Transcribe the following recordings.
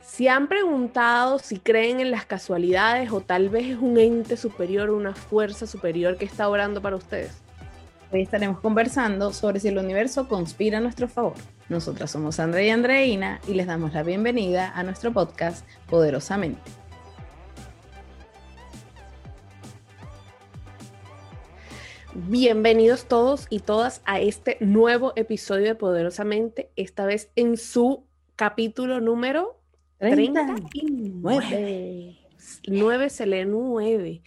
Si han preguntado si creen en las casualidades o tal vez es un ente superior, una fuerza superior que está orando para ustedes. Hoy estaremos conversando sobre si el universo conspira a nuestro favor. Nosotras somos Sandra y Andreina y les damos la bienvenida a nuestro podcast Poderosamente. Bienvenidos todos y todas a este nuevo episodio de Poderosamente, esta vez en su capítulo número 39. 9 se lee 9.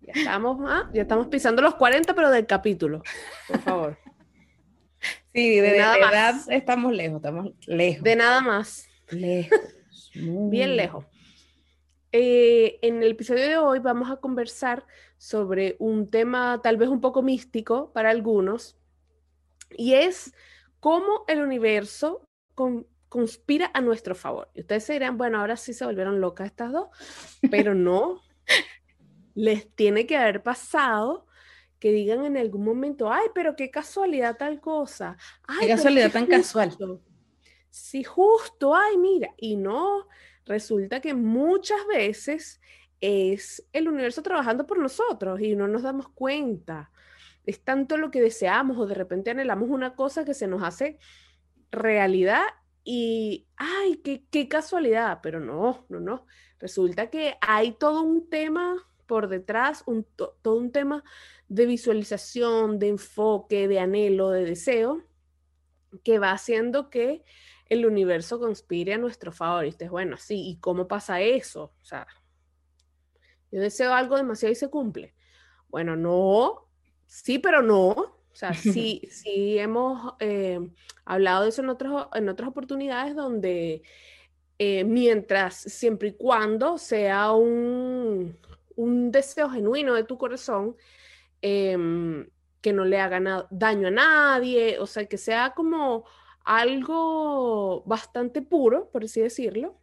Ya estamos, ah, ya estamos pisando los 40, pero del capítulo, por favor. Sí, de, nada edad estamos lejos, estamos lejos. De nada más. Lejos. Bien lejos. Eh, en el episodio de hoy vamos a conversar sobre un tema tal vez un poco místico para algunos, y es cómo el universo conspira a nuestro favor. Y ustedes se dirán, bueno, ahora sí se volvieron locas estas dos, pero no, les tiene que haber pasado que digan en algún momento, ay, pero qué casualidad tal cosa. Ay, qué casualidad tan casual. Sí, justo, ay, mira, y no, resulta que muchas veces es el universo trabajando por nosotros y no nos damos cuenta. Es tanto lo que deseamos o de repente anhelamos una cosa que se nos hace realidad y, ay, qué, qué casualidad, pero no, no, no. Resulta que hay todo un tema por detrás, un, todo un tema de visualización, de enfoque, de anhelo, de deseo, que va haciendo que el universo conspire a nuestro favor. Y es bueno, sí, ¿y cómo pasa eso? O sea, yo deseo algo demasiado y se cumple. Bueno, no, sí, pero no. O sea, sí, sí hemos eh, hablado de eso en, otros, en otras oportunidades donde eh, mientras, siempre y cuando sea un, un deseo genuino de tu corazón, em, que no le haga daño a nadie, o sea, que sea como algo bastante puro, por así decirlo,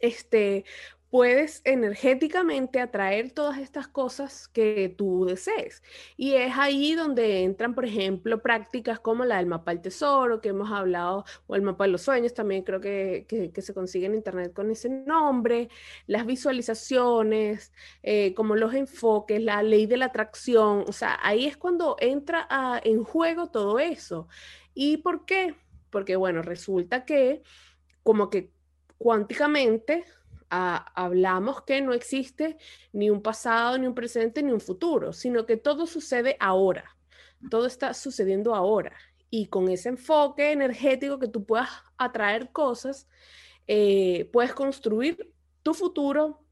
este, puedes energéticamente atraer todas estas cosas que tú desees. Y es ahí donde entran, por ejemplo, prácticas como la del mapa del tesoro, que hemos hablado, o el mapa de los sueños, también creo que, se consigue en Internet con ese nombre, las visualizaciones, eh, como los enfoques, la ley de la atracción, o sea, ahí es cuando entra en juego todo eso. ¿Y por qué? Porque, bueno, resulta que como que cuánticamente hablamos que no existe ni un pasado, ni un presente, ni un futuro, sino que todo sucede ahora. Todo está sucediendo ahora. Y con ese enfoque energético que tú puedas atraer cosas, eh, puedes construir tu futuro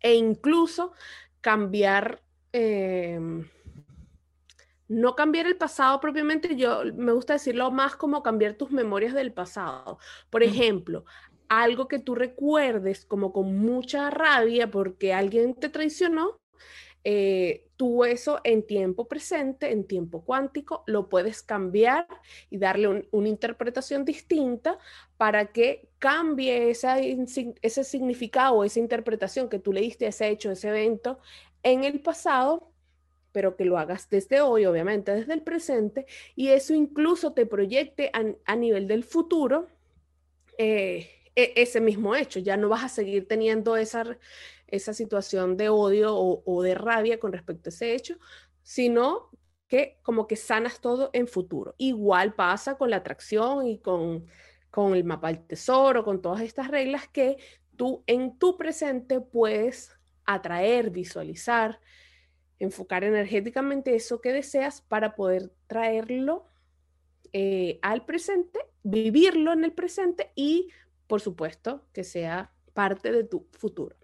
e incluso cambiar, em, no cambiar el pasado propiamente, yo me gusta decirlo más como cambiar tus memorias del pasado. Por ejemplo, algo que tú recuerdes como con mucha rabia porque alguien te traicionó, eh, tú eso en tiempo presente, en tiempo cuántico, lo puedes cambiar y darle una interpretación distinta para que cambie esa, ese significado, esa interpretación que tú le diste ese hecho, ese evento en el pasado, pero que lo hagas desde hoy, obviamente desde el presente, y eso incluso te proyecte a, nivel del futuro. Eh, ese mismo hecho, ya no vas a seguir teniendo esa, esa situación de odio o, de rabia con respecto a ese hecho, sino que como que sanas todo en futuro. Igual pasa con la atracción y con, con el mapa del tesoro, con todas estas reglas que tú en tu presente puedes atraer, visualizar, enfocar energéticamente eso que deseas para poder traerlo eh, al presente, vivirlo en el presente y por supuesto, que sea parte de tu futuro.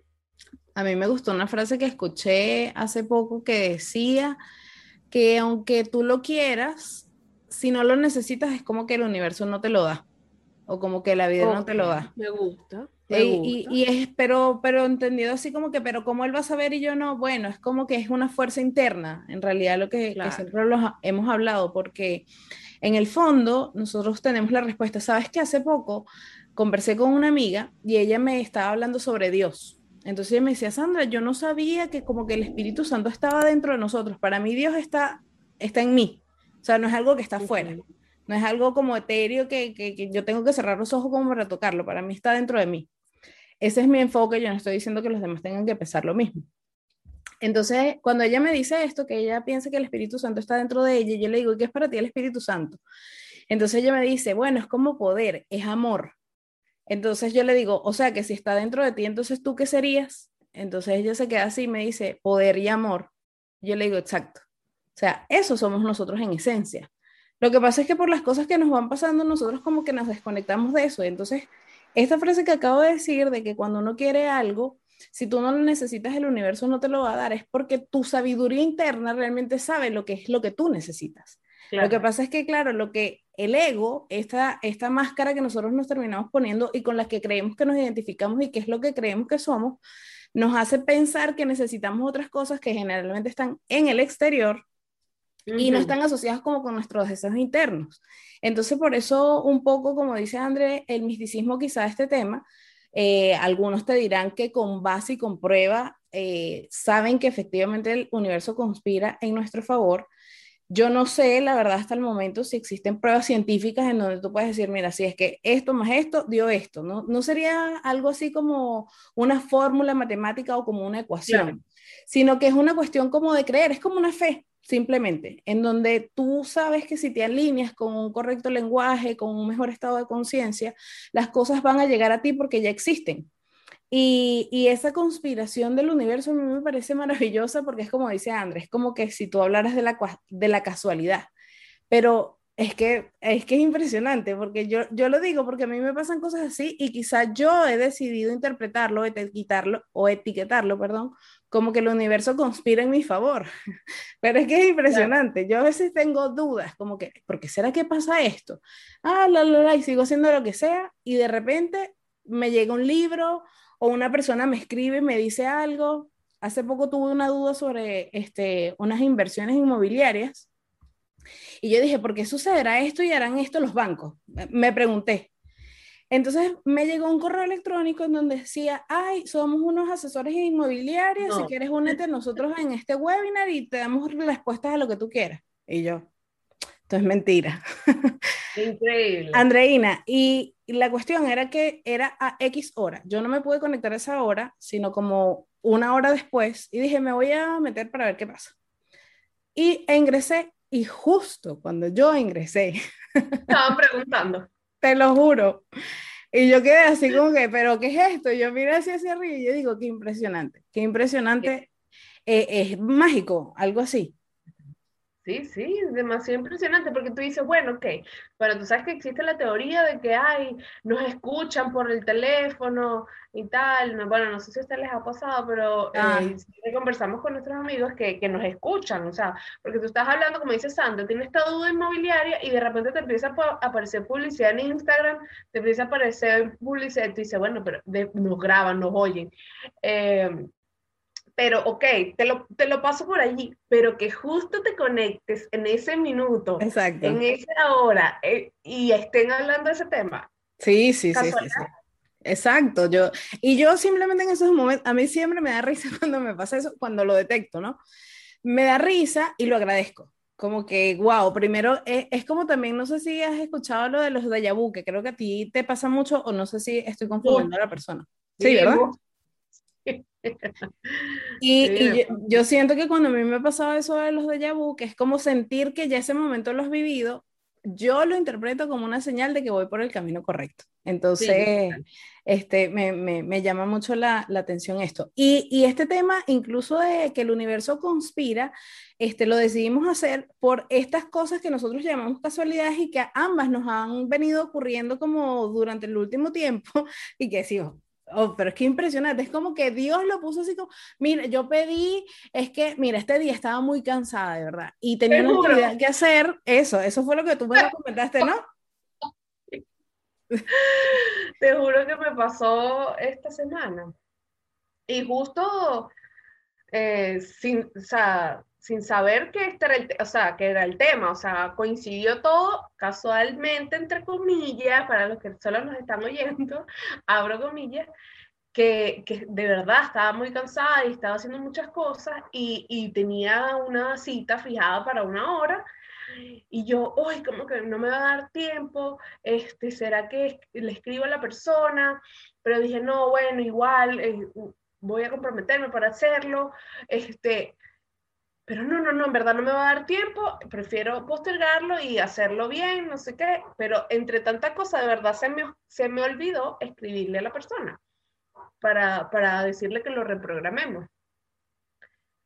A mí me gustó una frase que escuché hace poco que decía que aunque tú lo quieras, si no lo necesitas es como que el universo no te lo da o como que la vida no te lo da. Me gusta. Y, es, pero, pero entendido así como que, pero como él va a saber y yo no, bueno, es como que es una fuerza interna, en realidad lo que, que siempre hemos hablado, porque en el fondo nosotros tenemos la respuesta. ¿Sabes que hace poco conversé con una amiga y ella me estaba hablando sobre Dios. Entonces ella me decía, Sandra, yo no sabía que como que el Espíritu Santo estaba dentro de nosotros. Para mí Dios está, está en mí. O sea, no es algo que está afuera. No es algo como etéreo que, que, yo tengo que cerrar los ojos como para tocarlo. Para mí está dentro de mí. Ese es mi enfoque. Yo no estoy diciendo que los demás tengan que pensar lo mismo. Entonces, cuando ella me dice esto, que ella piensa que el Espíritu Santo está dentro de ella, yo le digo, ¿qué es para ti el Espíritu Santo? Entonces ella me dice, bueno, es como poder, es amor. Entonces yo le digo, o sea, que si está dentro de ti, entonces tú qué serías? Entonces ella se queda así y me dice, poder y amor. Yo le digo, exacto. O sea, eso somos nosotros en esencia. Lo que pasa es que por las cosas que nos van pasando, nosotros como que nos desconectamos de eso. Entonces, esta frase que acabo de decir de que cuando uno quiere algo, si tú no lo necesitas, el universo no te lo va a dar, es porque tu sabiduría interna realmente sabe lo que es lo que tú necesitas. Lo que pasa es que, claro, lo que el ego, esta, esta máscara que nosotros nos terminamos poniendo y con la que creemos que nos identificamos y que es lo que creemos que somos, nos hace pensar que necesitamos otras cosas que generalmente están en el exterior y no están asociadas como con nuestros deseos internos. Entonces, por eso un poco, como dice André, el misticismo quizá de este tema, eh, algunos te dirán que con base y con prueba eh, saben que efectivamente el universo conspira en nuestro favor, yo no sé, la verdad, hasta el momento, si existen pruebas científicas en donde tú puedes decir, mira, si es que esto más esto dio esto, ¿no? No sería algo así como una fórmula matemática o como una ecuación, sino que es una cuestión como de creer, es como una fe, simplemente, en donde tú sabes que si te alineas con un correcto lenguaje, con un mejor estado de conciencia, las cosas van a llegar a ti porque ya existen. Y, esa conspiración del universo a mí me parece maravillosa porque es como dice Andrés, como que si tú hablaras de la, de la casualidad, pero es que, es que es impresionante porque yo, yo lo digo porque a mí me pasan cosas así y quizá yo he decidido interpretarlo, etiquetarlo o etiquetarlo, perdón, como que el universo conspira en mi favor. Pero es que es impresionante. Yo a veces tengo dudas, como que, ¿por qué será que pasa esto? Ah, la, la, la, y sigo haciendo lo que sea y de repente me llega un libro o una persona me escribe y me dice algo. Hace poco tuve una duda sobre este, unas inversiones inmobiliarias y yo dije, ¿por qué sucederá esto y harán esto los bancos? Me pregunté. Entonces me llegó un correo electrónico en donde decía, ay, somos unos asesores inmobiliarios, si quieres únete a nosotros en este webinar y te damos respuestas a lo que tú quieras. Y yo, esto es mentira. Increíble. Andreina, y la cuestión era que era a X hora. Yo no me pude conectar a esa hora, sino como una hora después, y dije, me voy a meter para ver qué pasa. Y ingresé, y justo cuando yo ingresé. Estaban preguntando. te lo juro. Y yo quedé así como que, ¿pero qué es esto? yo miré hacia, hacia arriba y yo digo, qué impresionante, qué impresionante. Eh, es mágico, algo así. Sí, sí, demasiado impresionante porque tú dices, bueno, ok, pero tú sabes que existe la teoría de que, ay, nos escuchan por el teléfono y tal. bueno, no sé si a ustedes les ha pasado, pero ah. eh, conversamos con nuestros amigos que, que, nos escuchan, o sea, porque tú estás hablando, como dice Sandra, tienes esta duda inmobiliaria y de repente te empieza a aparecer publicidad en Instagram, te empieza a aparecer publicidad y tú dices, bueno, pero nos graban, nos oyen. Eh, pero ok, te lo, te lo paso por allí, pero que justo te conectes en ese minuto, Exacto. en esa hora, eh, y estén hablando de ese tema. Sí, sí, sí, sí, Exacto, yo, y yo simplemente en esos momentos, a mí siempre me da risa cuando me pasa eso, cuando lo detecto, ¿no? Me da risa y lo agradezco. Como que, wow, primero es, es como también, no sé si has escuchado lo de los de vu, que creo que a ti te pasa mucho, o no sé si estoy confundiendo a la persona. Sí, ¿verdad? Y, yo, siento que cuando a mí me ha pasado eso de los de vu, que es como sentir que ya ese momento lo has vivido, yo lo interpreto como una señal de que voy por el camino correcto. Entonces, este, me, me, me, llama mucho la, la atención esto. Y, y, este tema, incluso de que el universo conspira, este, lo decidimos hacer por estas cosas que nosotros llamamos casualidades y que ambas nos han venido ocurriendo como durante el último tiempo y que decimos, Oh, pero es que impresionante, es como que Dios lo puso así como, mira, yo pedí, es que, mira, este día estaba muy cansada, de verdad, y tenía una actividad que hacer, eso, eso fue lo que tú me comentaste, ¿no? Te juro que me pasó esta semana. Y justo, eh, sin, o sea, sin saber que este era el, o sea, que era el tema, o sea, coincidió todo casualmente, entre comillas, para los que solo nos están oyendo, abro comillas, que, que, de verdad estaba muy cansada y estaba haciendo muchas cosas y, y tenía una cita fijada para una hora y yo, uy, como que no me va a dar tiempo, este, ¿será que le escribo a la persona? Pero dije, no, bueno, igual eh, voy a comprometerme para hacerlo, este, pero no, no, no, en verdad no me va a dar tiempo, prefiero postergarlo y hacerlo bien, no sé qué, pero entre tanta cosa, de verdad se me, se me olvidó escribirle a la persona para, para decirle que lo reprogramemos.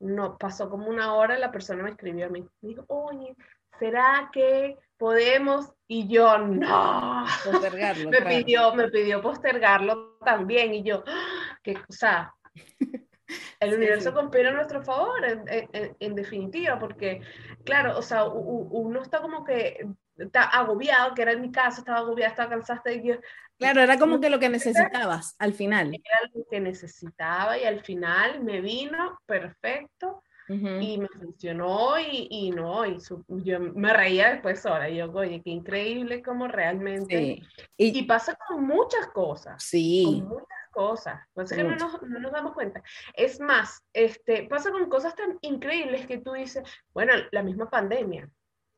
No, pasó como una hora, la persona me escribió a mí. Me dijo, oye, ¿será que podemos? Y yo, no. Postergarlo. me, pidió, me pidió postergarlo también. Y yo, ¡Ah! qué cosa. El universo conspira a nuestro favor, en, definitiva, porque, claro, o sea, uno está como que está agobiado, que era en mi caso, estaba agobiado, estaba cansada. Y claro, era como que lo que necesitabas al final. Era lo que necesitaba y al final me vino perfecto y me funcionó y, y no, y yo me reía después ahora, yo, oye, qué increíble como realmente. Y, pasa con muchas cosas. Sí. Con muchas cosas. Pues que no nos, no nos, damos cuenta. Es más, este, pasa con cosas tan increíbles que tú dices, bueno, la misma pandemia.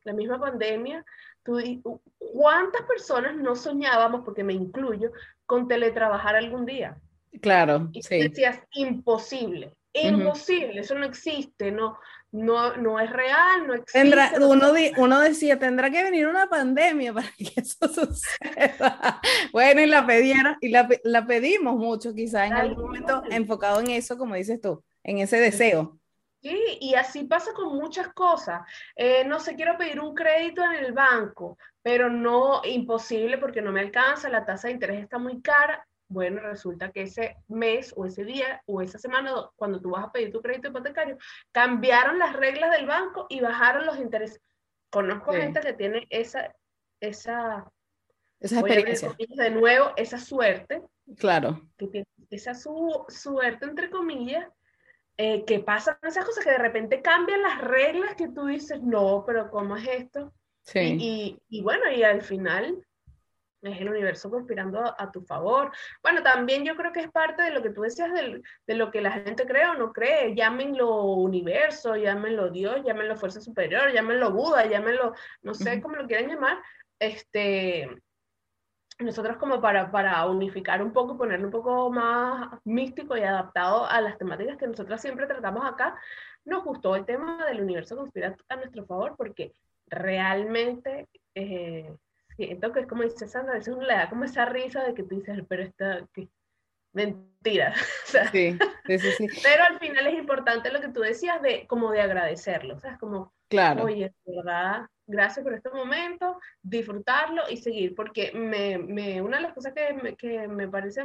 La misma pandemia, tú, ¿cuántas personas no soñábamos, porque me incluyo, con teletrabajar algún día? Claro, y sí. decías, imposible Imposible, eso no existe, no, no, no es real, no existe. Tendrá, uno, uno decía, tendrá que venir una pandemia para que eso suceda. bueno, y la pedieron, y la, la pedimos mucho, quizás en algún momento enfocado en eso, como dices tú, en ese deseo. Sí, y así pasa con muchas cosas. Eh, no sé, quiero pedir un crédito en el banco, pero no imposible porque no me alcanza, la tasa de interés está muy cara bueno, resulta que ese mes o ese día o esa semana, cuando tú vas a pedir tu crédito hipotecario, cambiaron las reglas del banco y bajaron los intereses. Conozco gente que tiene esa, esa, esa experiencia. De nuevo, esa suerte. Claro. Que tiene esa su, suerte, entre comillas, eh, que pasan esas cosas que de repente cambian las reglas que tú dices, no, pero ¿cómo es esto? Sí. y, y bueno, y al final es el universo conspirando a, tu favor. Bueno, también yo creo que es parte de lo que tú decías de lo que la gente cree o no cree. Llámenlo universo, llámenlo Dios, llámenlo fuerza superior, llámenlo Buda, llámenlo, no sé cómo lo quieran llamar. Este, nosotros como para, para unificar un poco, ponerlo un poco más místico y adaptado a las temáticas que nosotros siempre tratamos acá, nos gustó el tema del universo conspira a nuestro favor porque realmente... Eh, siento que es como dice Sandra, a veces uno le da como esa risa de que tú dices, pero esta, mentira. sí, sí, sí, Pero al final es importante lo que tú decías de como de agradecerlo, o sea, es como, claro. oye, verdad, gracias por este momento, disfrutarlo y seguir, porque me, me, una de las cosas que me, que me parece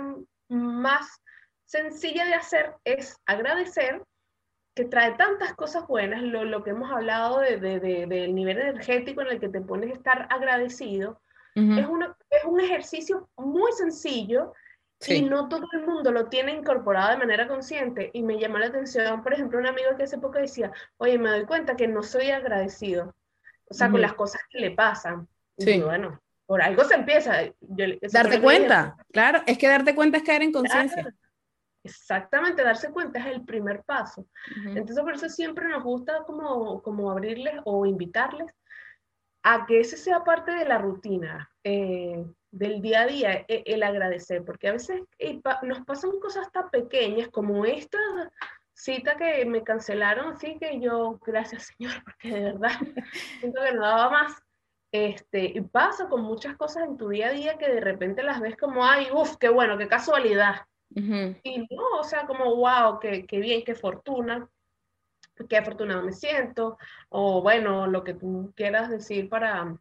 más sencilla de hacer es agradecer que trae tantas cosas buenas, lo, lo que hemos hablado de, de, de, del nivel energético en el que te pones a estar agradecido, es, es un ejercicio muy sencillo y no todo el mundo lo tiene incorporado de manera consciente. Y me llamó la atención, por ejemplo, un amigo que hace poco decía, oye, me doy cuenta que no soy agradecido, o sea, con las cosas que le pasan. Y bueno, por algo se empieza. darte cuenta, claro, es que darte cuenta es caer en conciencia. Exactamente, darse cuenta es el primer paso. Entonces, por eso siempre nos gusta como, como abrirles o invitarles a que ese sea parte de la rutina, eh, del día a día, e, el, agradecer, porque a veces eh, nos pasan cosas tan pequeñas como esta cita que me cancelaron, así que yo, gracias Señor, porque de verdad siento que no daba más. Este, y pasa con muchas cosas en tu día a día que de repente las ves como, ay, uff, qué bueno, qué casualidad. Y no, o sea, como, wow, qué, qué bien, qué fortuna qué afortunado me siento, o bueno, lo que tú quieras decir para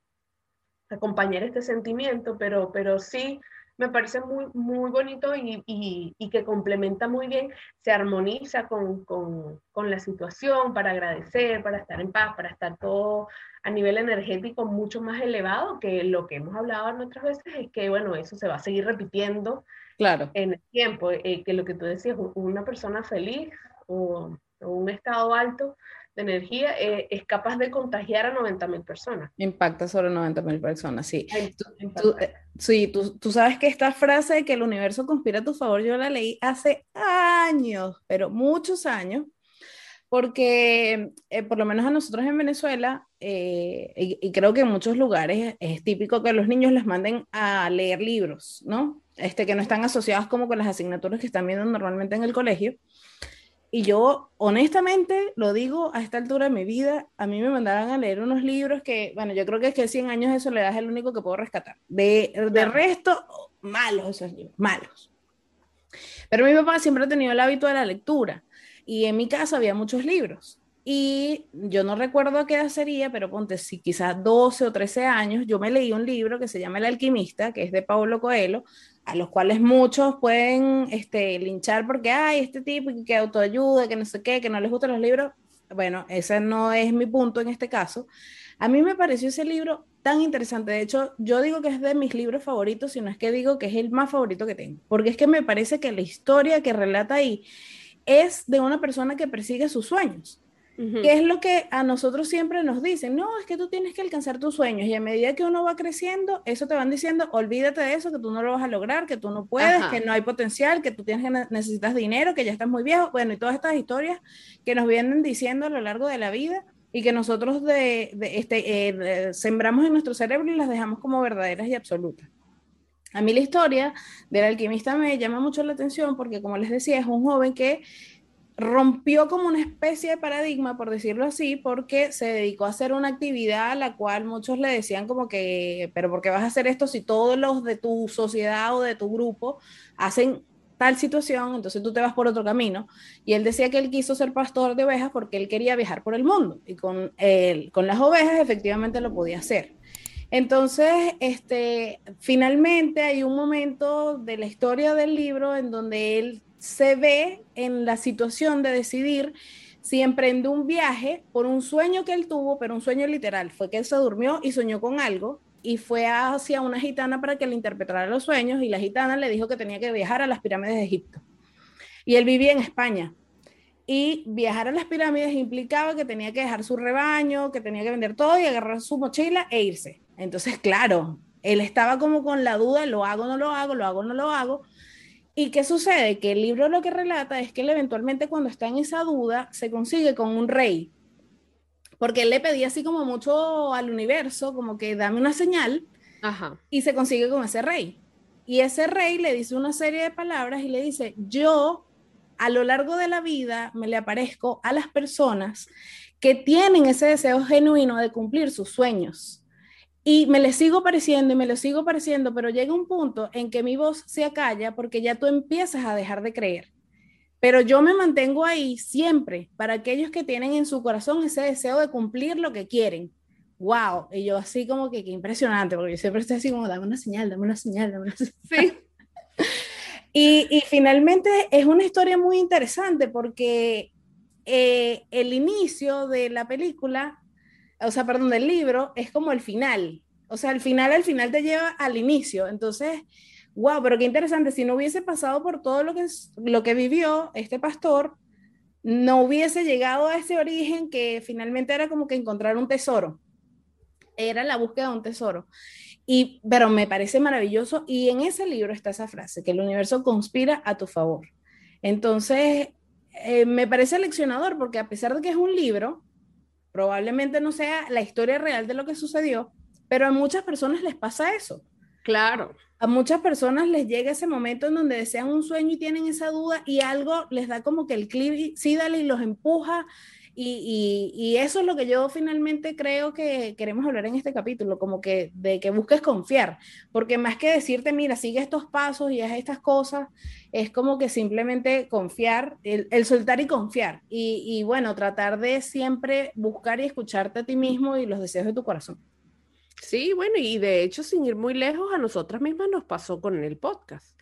acompañar este sentimiento, pero, pero sí me parece muy, muy bonito y, y, y que complementa muy bien, se armoniza con, con, con, la situación para agradecer, para estar en paz, para estar todo a nivel energético mucho más elevado que lo que hemos hablado en otras veces, es que bueno, eso se va a seguir repitiendo claro. en el tiempo, eh, que lo que tú decías, una persona feliz o un estado alto de energía eh, es capaz de contagiar a 90 mil personas. Impacta sobre 90 mil personas, sí. Tú, eh, sí, tú, tú, sabes que esta frase de que el universo conspira a tu favor, yo la leí hace años, pero muchos años, porque eh, por lo menos a nosotros en Venezuela, y, y, creo que en muchos lugares es típico que los niños les manden a leer libros, ¿no? Este, que no están asociados como con las asignaturas que están viendo normalmente en el colegio. Y yo, honestamente, lo digo a esta altura de mi vida, a mí me mandaban a leer unos libros que, bueno, yo creo que es que 100 años de soledad es el único que puedo rescatar. De, de resto, malos esos libros, malos. Pero mi papá siempre ha tenido el hábito de la lectura y en mi casa había muchos libros. Y yo no recuerdo a qué edad sería, pero ponte, si quizás 12 o 13 años, yo me leí un libro que se llama El alquimista, que es de Paulo Coelho, a los cuales muchos pueden este, linchar porque, hay este tipo que autoayuda, que no sé qué, que no les gustan los libros. Bueno, ese no es mi punto en este caso. A mí me pareció ese libro tan interesante. De hecho, yo digo que es de mis libros favoritos, sino es que digo que es el más favorito que tengo. Porque es que me parece que la historia que relata ahí es de una persona que persigue sus sueños. ¿Qué es lo que a nosotros siempre nos dicen? No, es que tú tienes que alcanzar tus sueños y a medida que uno va creciendo, eso te van diciendo, olvídate de eso, que tú no lo vas a lograr, que tú no puedes, que no hay potencial, que tú tienes que necesitas dinero, que ya estás muy viejo. Bueno, y todas estas historias que nos vienen diciendo a lo largo de la vida y que nosotros de, este, eh, sembramos en nuestro cerebro y las dejamos como verdaderas y absolutas. A mí la historia del alquimista me llama mucho la atención porque, como les decía, es un joven que rompió como una especie de paradigma, por decirlo así, porque se dedicó a hacer una actividad a la cual muchos le decían como que, pero ¿por qué vas a hacer esto si todos los de tu sociedad o de tu grupo hacen tal situación, entonces tú te vas por otro camino. Y él decía que él quiso ser pastor de ovejas porque él quería viajar por el mundo y con, con las ovejas efectivamente lo podía hacer. Entonces, este, finalmente hay un momento de la historia del libro en donde él se ve en la situación de decidir si emprende un viaje por un sueño que él tuvo, pero un sueño literal, fue que él se durmió y soñó con algo y fue hacia una gitana para que le interpretara los sueños y la gitana le dijo que tenía que viajar a las pirámides de Egipto. Y él vivía en España. Y viajar a las pirámides implicaba que tenía que dejar su rebaño, que tenía que vender todo y agarrar su mochila e irse. Entonces, claro, él estaba como con la duda, lo hago, no lo hago, lo hago, no lo hago. ¿Y qué sucede? Que el libro lo que relata es que él eventualmente cuando está en esa duda se consigue con un rey, porque él le pedía así como mucho al universo, como que dame una señal, y se consigue con ese rey. Y ese rey le dice una serie de palabras y le dice, yo a lo largo de la vida me le aparezco a las personas que tienen ese deseo genuino de cumplir sus sueños. Y me le sigo pareciendo y me lo sigo pareciendo, pero llega un punto en que mi voz se acalla porque ya tú empiezas a dejar de creer. Pero yo me mantengo ahí siempre para aquellos que tienen en su corazón ese deseo de cumplir lo que quieren. ¡Wow! Y yo así como que qué impresionante, porque yo siempre estoy así como, dame una señal, dame una señal, dame una señal. Sí. y, y, finalmente es una historia muy interesante porque eh, el inicio de la película o sea, perdón, del libro, es como el final. O sea, el final, al final te lleva al inicio. Entonces, wow, pero qué interesante, si no hubiese pasado por todo lo que, lo que vivió este pastor, no hubiese llegado a ese origen que finalmente era como que encontrar un tesoro. Era la búsqueda de un tesoro. Y, pero me parece maravilloso y en ese libro está esa frase, que el universo conspira a tu favor. Entonces, eh, me parece leccionador porque a pesar de que es un libro, Probablemente no sea la historia real de lo que sucedió, pero a muchas personas les pasa eso. Claro. A muchas personas les llega ese momento en donde desean un sueño y tienen esa duda y algo les da como que el clip, sí, dale, y los empuja y, eso es lo que yo finalmente creo que queremos hablar en este capítulo, como que de que busques confiar, porque más que decirte, mira, sigue estos pasos y haz estas cosas, es como que simplemente confiar, el, soltar y confiar. Y, y, bueno, tratar de siempre buscar y escucharte a ti mismo y los deseos de tu corazón. Sí, bueno, y de hecho, sin ir muy lejos, a nosotras mismas nos pasó con el podcast.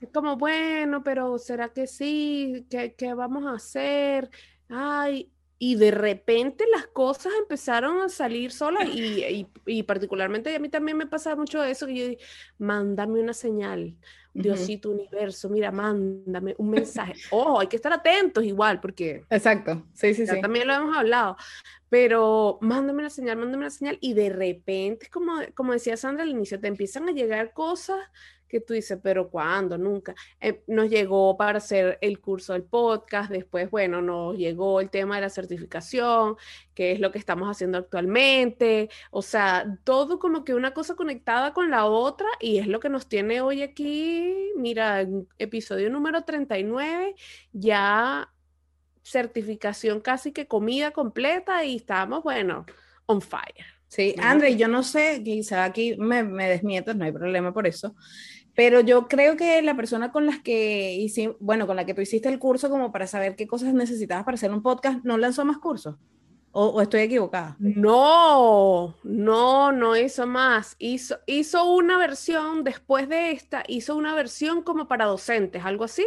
Es como, bueno, pero ¿será que sí? ¿Qué, ¿Qué, vamos a hacer? Ay, y de repente las cosas empezaron a salir solas y, y, particularmente a mí también me pasa mucho eso, que yo mándame una señal, Diosito Universo, mira, mándame un mensaje. Ojo, hay que estar atentos igual, porque... Exacto, sí, sí, sí. También lo hemos hablado, pero mándame la señal, mándame la señal, y de repente, como, como decía Sandra al inicio, te empiezan a llegar cosas que tú dices, pero ¿cuándo? Nunca. Eh, nos llegó para hacer el curso del podcast, después, bueno, nos llegó el tema de la certificación, que es lo que estamos haciendo actualmente, o sea, todo como que una cosa conectada con la otra y es lo que nos tiene hoy aquí, mira, episodio número 39, ya certificación casi que comida completa y estamos, bueno, on fire. Sí, André, yo no sé, quizá aquí me, me desmientas, no hay problema por eso, pero yo creo que la persona con las que hicimos, bueno, con la que tú hiciste el curso como para saber qué cosas necesitabas para hacer un podcast, ¿no lanzó más cursos? ¿O, estoy equivocada? No, no, no hizo más. Hizo, hizo una versión después de esta, hizo una versión como para docentes, algo así.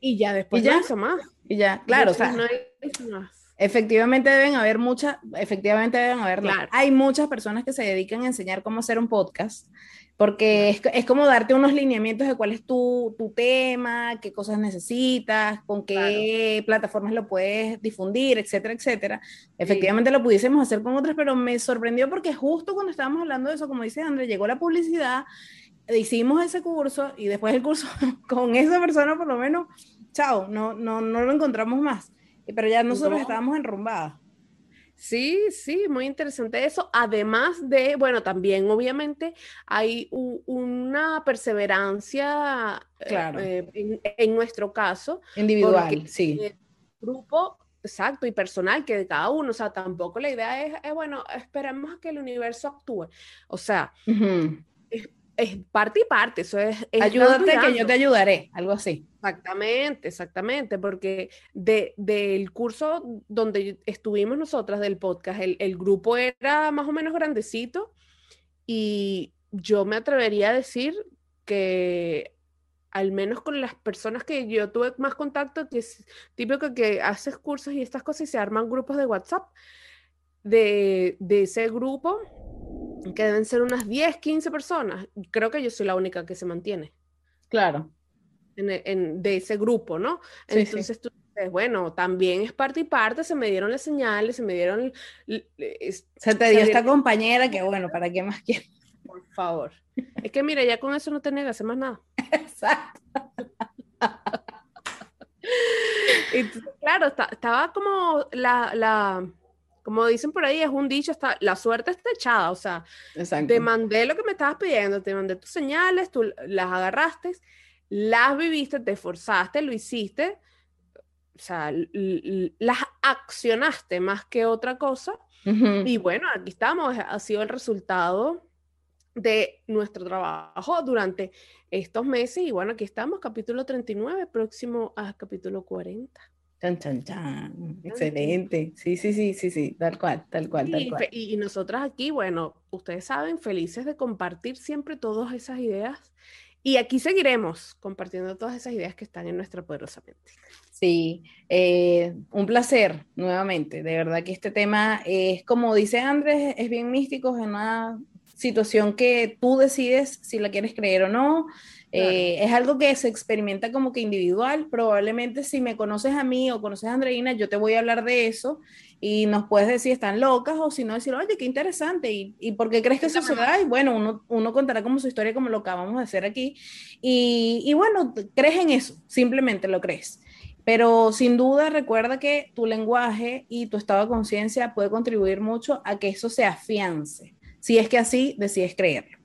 Y ya después ya? no hizo más. Y ya, claro, o sea, no hizo más. Efectivamente deben haber muchas, efectivamente deben haber, hay muchas personas que se dedican a enseñar cómo hacer un podcast porque es, es, como darte unos lineamientos de cuál es tu, tu tema, qué cosas necesitas, con qué plataformas lo puedes difundir, etcétera, etcétera. Efectivamente lo pudiésemos hacer con otras, pero me sorprendió porque justo cuando estábamos hablando de eso, como dice André, llegó la publicidad, hicimos ese curso y después el curso con esa persona por lo menos, chao, no, no, no lo encontramos más. Pero ya nosotros estábamos enrumbadas. Sí, sí, muy interesante eso. Además de, bueno, también obviamente hay una perseverancia eh, eh, en, nuestro caso. Individual, sí. grupo, exacto, y personal que de cada uno, o sea, tampoco la idea es, eh, bueno, esperamos a que el universo actúe. O sea, es parte y parte, eso es... Ayúdate que yo te ayudaré, algo así. Exactamente, exactamente, porque de, del curso donde estuvimos nosotras del podcast, el, el, grupo era más o menos grandecito y yo me atrevería a decir que al menos con las personas que yo tuve más contacto, que es típico que haces cursos y estas cosas y se arman grupos de WhatsApp, de, de ese grupo que deben ser unas 10, 15 personas. Creo que yo soy la única que se mantiene. Claro. En, de ese grupo, ¿no? Entonces tú dices, bueno, también es parte y parte, se me dieron las señales, se me dieron... Se te dio esta compañera que, bueno, ¿para qué más quieres? Por favor. es que mira, ya con eso no te negas más nada. Exacto. y claro, estaba como la como dicen por ahí, es un dicho, está, la suerte está echada, o sea, te mandé lo que me estabas pidiendo, te mandé tus señales, tú las agarraste, las viviste, te esforzaste, lo hiciste, o sea, las accionaste más que otra cosa. Y bueno, aquí estamos, ha sido el resultado de nuestro trabajo durante estos meses y bueno, aquí estamos, capítulo 39, próximo a capítulo 40. Chan, chan, chan. Excelente. Sí, sí, sí, sí, sí, tal cual, tal cual, tal cual. Y, y nosotras aquí, bueno, ustedes saben, felices de compartir siempre todas esas ideas. Y aquí seguiremos compartiendo todas esas ideas que están en nuestra poderosa mente. Sí, eh, un placer nuevamente. De verdad que este tema es, como dice Andrés, es bien místico, es una situación que tú decides si la quieres creer o no. Eh, es algo que se experimenta como que individual. Probablemente si me conoces a mí o conoces a Andreina, yo te voy a hablar de eso y nos puedes decir están locas o si no decir, oye, qué interesante y, y por qué crees que eso se da. Y bueno, uno, uno, contará como su historia como lo acabamos de hacer aquí. Y, y bueno, crees en eso, simplemente lo crees. Pero sin duda recuerda que tu lenguaje y tu estado de conciencia puede contribuir mucho a que eso se afiance, si es que así decides creerlo.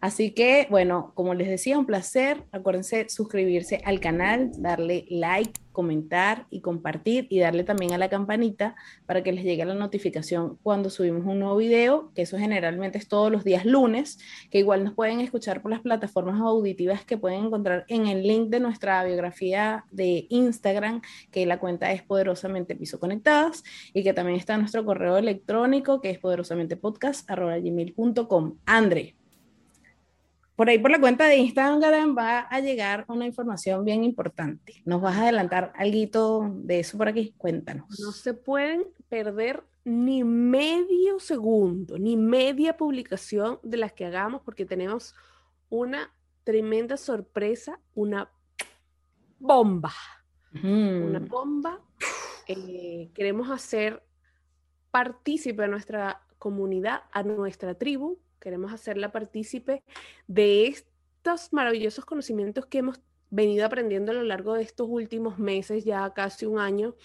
Así que, bueno, como les decía, un placer. Acuérdense suscribirse al canal, darle like, comentar y compartir y darle también a la campanita para que les llegue la notificación cuando subimos un nuevo video, que eso generalmente es todos los días lunes, que igual nos pueden escuchar por las plataformas auditivas que pueden encontrar en el link de nuestra biografía de Instagram, que la cuenta es poderosamente piso conectadas y que también está nuestro correo electrónico que es poderosamentepodcast.com. Andre, por ahí por la cuenta de Instagram va a llegar una información bien importante. ¿Nos vas a adelantar algo de eso por aquí? Cuéntanos. No se pueden perder ni medio segundo, ni media publicación de las que hagamos porque tenemos una tremenda sorpresa, una bomba. Una bomba. Eh, queremos hacer partícipe a nuestra comunidad, a nuestra tribu. Queremos hacerla partícipe de estos maravillosos conocimientos que hemos venido aprendiendo a lo largo de estos últimos meses, ya casi un año.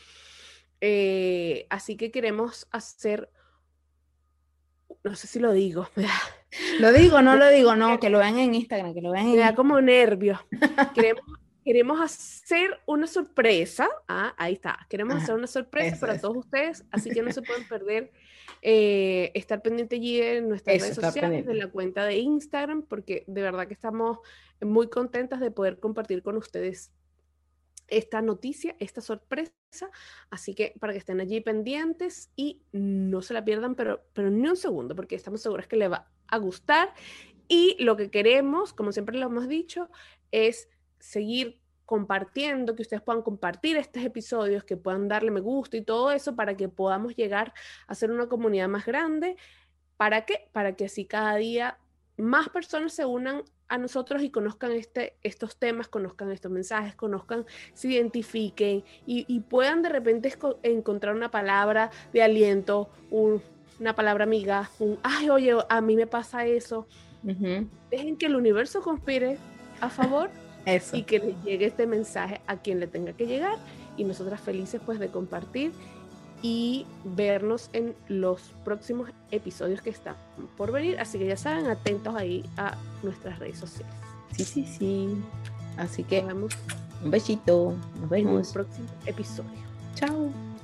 Eh, así que queremos hacer, no sé si lo digo. Lo digo, no lo digo, no, que lo vean en Instagram, que lo vean en Me da como nervio. queremos, queremos hacer una sorpresa. Ah, ahí está. Queremos hacer una sorpresa para todos ustedes, así que no se pueden perder eh, estar pendiente allí en nuestras redes sociales, de la cuenta de Instagram, porque de verdad que estamos muy contentas de poder compartir con ustedes esta noticia, esta sorpresa. Así que para que estén allí pendientes y no se la pierdan, pero, pero ni un segundo, porque estamos seguras que le va a gustar. Y lo que queremos, como siempre lo hemos dicho, es seguir compartiendo, que ustedes puedan compartir estos episodios, que puedan darle me gusta y todo eso para que podamos llegar a ser una comunidad más grande. ¿Para qué? Para que así cada día más personas se unan a nosotros y conozcan este, estos temas, conozcan estos mensajes, conozcan, se identifiquen y, puedan de repente encontrar una palabra de aliento, una palabra amiga, un, ay, oye, a mí me pasa eso. Dejen que el universo conspire a favor y que le llegue este mensaje a quien le tenga que llegar y nosotras felices pues de compartir y vernos en los próximos episodios que están por venir. Así que ya saben, atentos ahí a nuestras redes sociales. Sí, sí, sí. Así que un besito. Nos vemos. En el próximo episodio. Chao.